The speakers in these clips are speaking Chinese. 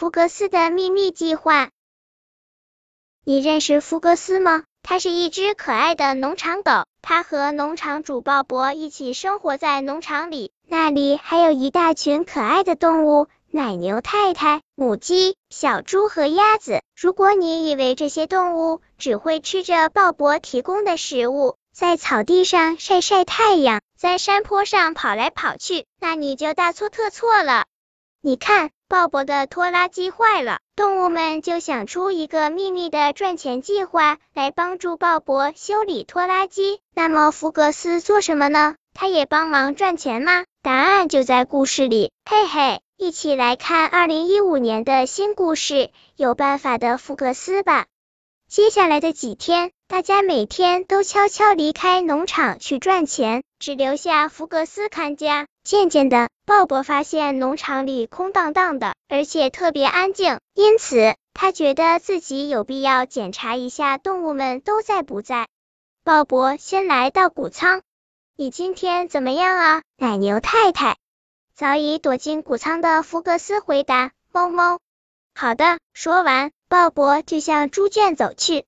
福格斯的秘密计划。你认识福格斯吗？它是一只可爱的农场狗，它和农场主鲍勃一起生活在农场里，那里还有一大群可爱的动物，奶牛太太、母鸡、小猪和鸭子。如果你以为这些动物只会吃着鲍勃提供的食物，在草地上晒晒太阳，在山坡上跑来跑去，那你就大错特错了。你看，鲍勃的拖拉机坏了，动物们就想出一个秘密的赚钱计划来帮助鲍勃修理拖拉机。那么福格斯做什么呢？他也帮忙赚钱吗？答案就在故事里。嘿嘿，一起来看二零一五年的新故事《有办法的福格斯》吧。接下来的几天，大家每天都悄悄离开农场去赚钱，只留下福格斯看家。渐渐的，鲍勃发现农场里空荡荡的，而且特别安静，因此他觉得自己有必要检查一下动物们都在不在。鲍勃先来到谷仓，你今天怎么样啊，奶牛太太？早已躲进谷仓的福格斯回答：猫猫。好的。说完，鲍勃就向猪圈走去。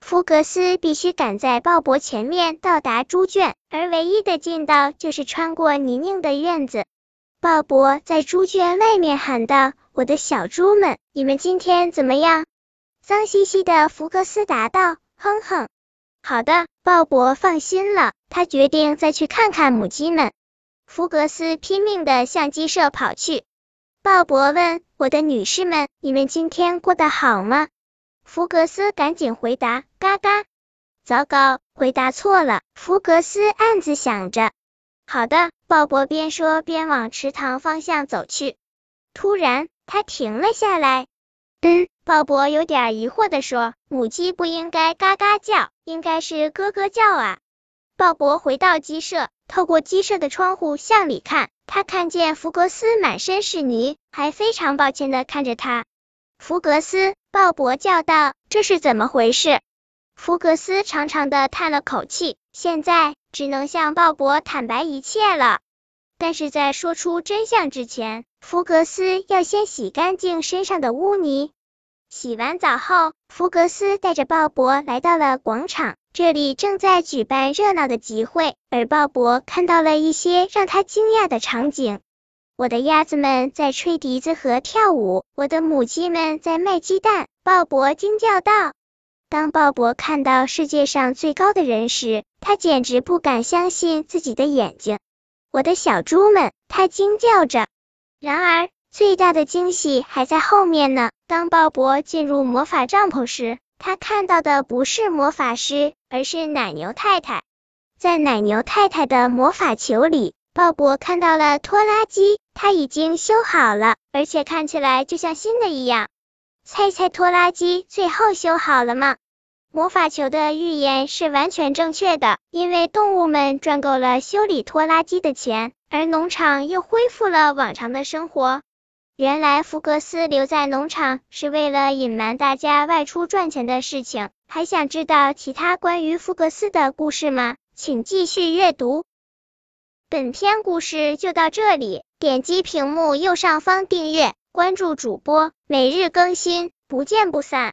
福格斯必须赶在鲍勃前面到达猪圈，而唯一的近道就是穿过泥泞的院子。鲍勃在猪圈外面喊道：“我的小猪们，你们今天怎么样？”脏兮兮的福格斯答道：“哼哼，好的。”鲍勃放心了，他决定再去看看母鸡们。福格斯拼命的向鸡舍跑去。鲍勃问：“我的女士们，你们今天过得好吗？”福格斯赶紧回答：“嘎嘎！”糟糕，回答错了。福格斯暗自想着。好的，鲍勃边说边往池塘方向走去。突然，他停了下来。嗯，鲍勃有点疑惑的说：“母鸡不应该嘎嘎叫，应该是咯咯叫啊。”鲍勃回到鸡舍，透过鸡舍的窗户向里看，他看见福格斯满身是泥，还非常抱歉的看着他。福格斯。鲍勃叫道：“这是怎么回事？”福格斯长长的叹了口气，现在只能向鲍勃坦白一切了。但是在说出真相之前，福格斯要先洗干净身上的污泥。洗完澡后，福格斯带着鲍勃来到了广场，这里正在举办热闹的集会，而鲍勃看到了一些让他惊讶的场景。我的鸭子们在吹笛子和跳舞，我的母鸡们在卖鸡蛋。鲍勃惊叫道。当鲍勃看到世界上最高的人时，他简直不敢相信自己的眼睛。我的小猪们，他惊叫着。然而，最大的惊喜还在后面呢。当鲍勃进入魔法帐篷时，他看到的不是魔法师，而是奶牛太太。在奶牛太太的魔法球里。鲍勃看到了拖拉机，它已经修好了，而且看起来就像新的一样。猜猜拖拉机最后修好了吗？魔法球的预言是完全正确的，因为动物们赚够了修理拖拉机的钱，而农场又恢复了往常的生活。原来福格斯留在农场是为了隐瞒大家外出赚钱的事情。还想知道其他关于福格斯的故事吗？请继续阅读。本篇故事就到这里，点击屏幕右上方订阅，关注主播，每日更新，不见不散。